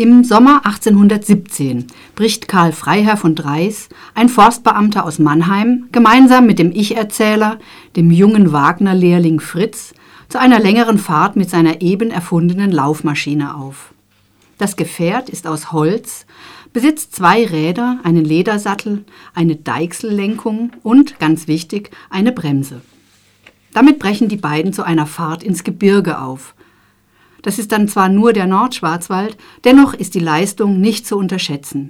Im Sommer 1817 bricht Karl Freiherr von Dreis, ein Forstbeamter aus Mannheim, gemeinsam mit dem Ich-Erzähler, dem jungen Wagner-Lehrling Fritz, zu einer längeren Fahrt mit seiner eben erfundenen Laufmaschine auf. Das Gefährt ist aus Holz, besitzt zwei Räder, einen Ledersattel, eine Deichsellenkung und, ganz wichtig, eine Bremse. Damit brechen die beiden zu einer Fahrt ins Gebirge auf, das ist dann zwar nur der Nordschwarzwald, dennoch ist die Leistung nicht zu unterschätzen.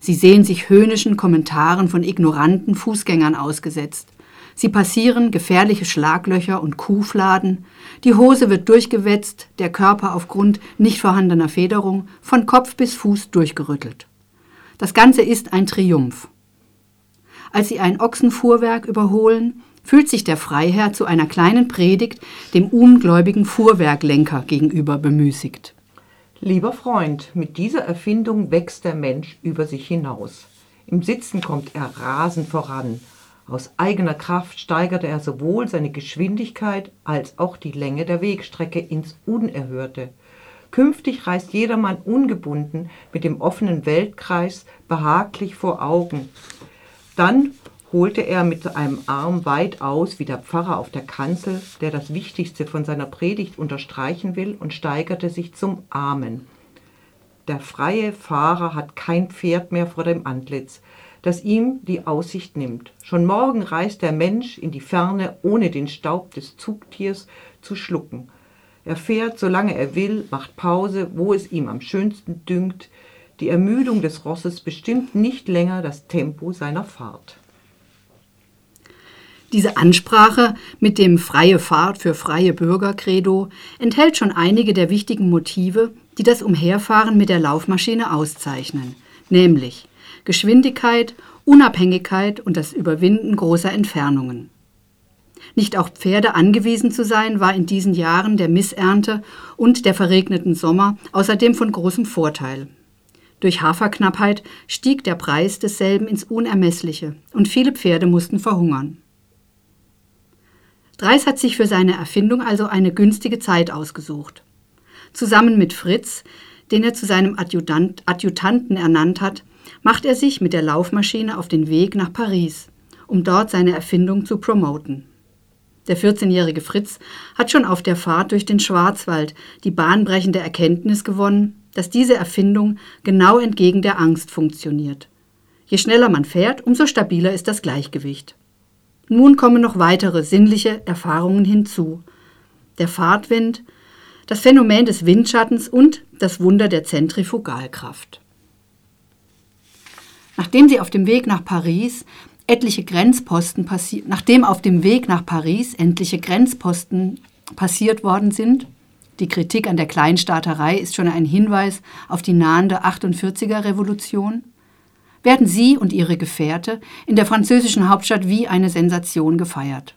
Sie sehen sich höhnischen Kommentaren von ignoranten Fußgängern ausgesetzt. Sie passieren gefährliche Schlaglöcher und Kuhfladen, die Hose wird durchgewetzt, der Körper aufgrund nicht vorhandener Federung von Kopf bis Fuß durchgerüttelt. Das Ganze ist ein Triumph. Als sie ein Ochsenfuhrwerk überholen, fühlt sich der Freiherr zu einer kleinen Predigt dem ungläubigen Fuhrwerklenker gegenüber bemüßigt. Lieber Freund, mit dieser Erfindung wächst der Mensch über sich hinaus. Im Sitzen kommt er rasend voran. Aus eigener Kraft steigerte er sowohl seine Geschwindigkeit als auch die Länge der Wegstrecke ins Unerhörte. Künftig reist jedermann ungebunden mit dem offenen Weltkreis behaglich vor Augen. Dann holte er mit einem Arm weit aus wie der Pfarrer auf der Kanzel, der das Wichtigste von seiner Predigt unterstreichen will, und steigerte sich zum Amen. Der freie Fahrer hat kein Pferd mehr vor dem Antlitz, das ihm die Aussicht nimmt. Schon morgen reist der Mensch in die Ferne, ohne den Staub des Zugtiers zu schlucken. Er fährt, solange er will, macht Pause, wo es ihm am schönsten dünkt. Die Ermüdung des Rosses bestimmt nicht länger das Tempo seiner Fahrt. Diese Ansprache mit dem freie Fahrt für freie Bürger Credo enthält schon einige der wichtigen Motive, die das Umherfahren mit der Laufmaschine auszeichnen, nämlich Geschwindigkeit, Unabhängigkeit und das Überwinden großer Entfernungen. Nicht auf Pferde angewiesen zu sein, war in diesen Jahren der Missernte und der verregneten Sommer außerdem von großem Vorteil. Durch Haferknappheit stieg der Preis desselben ins Unermessliche und viele Pferde mussten verhungern. Dreis hat sich für seine Erfindung also eine günstige Zeit ausgesucht. Zusammen mit Fritz, den er zu seinem Adjutant, Adjutanten ernannt hat, macht er sich mit der Laufmaschine auf den Weg nach Paris, um dort seine Erfindung zu promoten. Der 14-jährige Fritz hat schon auf der Fahrt durch den Schwarzwald die bahnbrechende Erkenntnis gewonnen, dass diese Erfindung genau entgegen der Angst funktioniert. Je schneller man fährt, umso stabiler ist das Gleichgewicht. Nun kommen noch weitere sinnliche Erfahrungen hinzu. Der Fahrtwind, das Phänomen des Windschattens und das Wunder der Zentrifugalkraft. Nachdem sie auf dem Weg nach Paris etliche Grenzposten passiert, nachdem auf dem Weg nach Paris endliche Grenzposten passiert worden sind, die Kritik an der Kleinstaaterei ist schon ein Hinweis auf die nahende 48er Revolution, werden sie und ihre Gefährte in der französischen Hauptstadt wie eine Sensation gefeiert.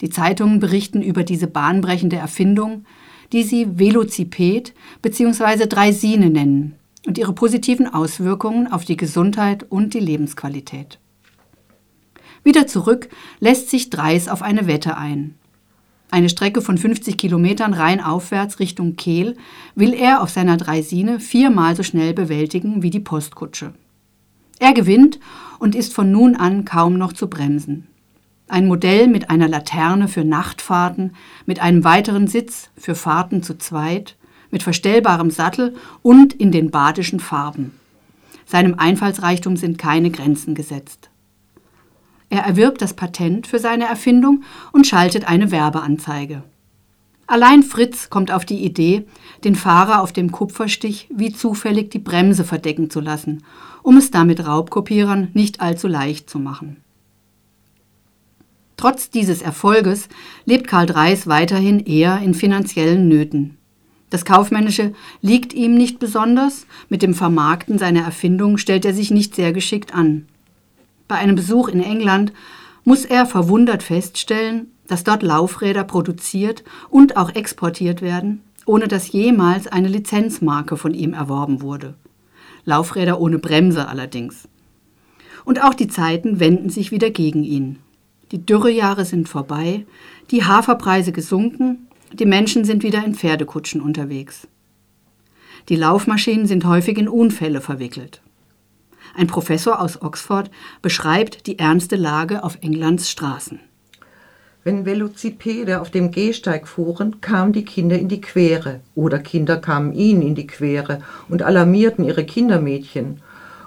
Die Zeitungen berichten über diese bahnbrechende Erfindung, die sie Velociped bzw. Dreisine nennen und ihre positiven Auswirkungen auf die Gesundheit und die Lebensqualität. Wieder zurück lässt sich Dreis auf eine Wette ein. Eine Strecke von 50 Kilometern rein aufwärts Richtung Kehl will er auf seiner Dreisine viermal so schnell bewältigen wie die Postkutsche. Er gewinnt und ist von nun an kaum noch zu bremsen. Ein Modell mit einer Laterne für Nachtfahrten, mit einem weiteren Sitz für Fahrten zu zweit, mit verstellbarem Sattel und in den badischen Farben. Seinem Einfallsreichtum sind keine Grenzen gesetzt. Er erwirbt das Patent für seine Erfindung und schaltet eine Werbeanzeige. Allein Fritz kommt auf die Idee, den Fahrer auf dem Kupferstich wie zufällig die Bremse verdecken zu lassen um es damit Raubkopierern nicht allzu leicht zu machen. Trotz dieses Erfolges lebt Karl Dreis weiterhin eher in finanziellen Nöten. Das Kaufmännische liegt ihm nicht besonders, mit dem Vermarkten seiner Erfindung stellt er sich nicht sehr geschickt an. Bei einem Besuch in England muss er verwundert feststellen, dass dort Laufräder produziert und auch exportiert werden, ohne dass jemals eine Lizenzmarke von ihm erworben wurde. Laufräder ohne Bremse allerdings. Und auch die Zeiten wenden sich wieder gegen ihn. Die Dürrejahre sind vorbei, die Haferpreise gesunken, die Menschen sind wieder in Pferdekutschen unterwegs. Die Laufmaschinen sind häufig in Unfälle verwickelt. Ein Professor aus Oxford beschreibt die ernste Lage auf Englands Straßen. Wenn Velocipede auf dem Gehsteig fuhren, kamen die Kinder in die Quere oder Kinder kamen ihnen in die Quere und alarmierten ihre Kindermädchen.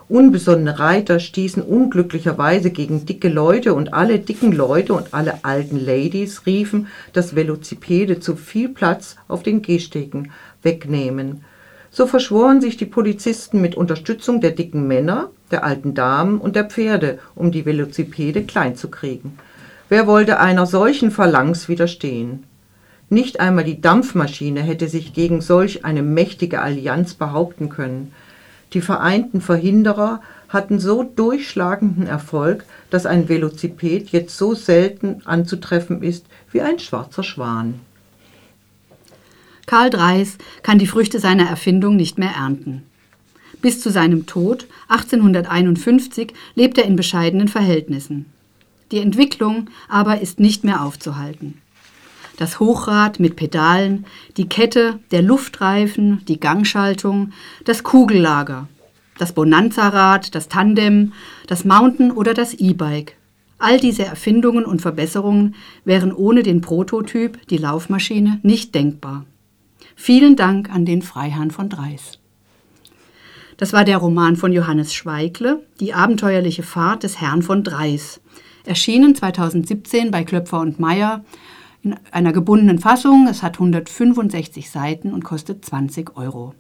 Unbesonnene Reiter stießen unglücklicherweise gegen dicke Leute und alle dicken Leute und alle alten Ladies riefen, dass Velocipede zu viel Platz auf den Gehstegen wegnehmen. So verschworen sich die Polizisten mit Unterstützung der dicken Männer, der alten Damen und der Pferde, um die Velocipede klein zu kriegen. Wer wollte einer solchen Phalanx widerstehen? Nicht einmal die Dampfmaschine hätte sich gegen solch eine mächtige Allianz behaupten können. Die vereinten Verhinderer hatten so durchschlagenden Erfolg, dass ein Velociped jetzt so selten anzutreffen ist wie ein schwarzer Schwan. Karl Dreis kann die Früchte seiner Erfindung nicht mehr ernten. Bis zu seinem Tod 1851 lebt er in bescheidenen Verhältnissen. Die Entwicklung aber ist nicht mehr aufzuhalten. Das Hochrad mit Pedalen, die Kette, der Luftreifen, die Gangschaltung, das Kugellager, das Bonanza-Rad, das Tandem, das Mountain oder das E-Bike. All diese Erfindungen und Verbesserungen wären ohne den Prototyp, die Laufmaschine, nicht denkbar. Vielen Dank an den Freiherrn von Dreis. Das war der Roman von Johannes Schweigle, Die abenteuerliche Fahrt des Herrn von Dreis, erschienen 2017 bei Klöpfer und Meyer in einer gebundenen Fassung. Es hat 165 Seiten und kostet 20 Euro.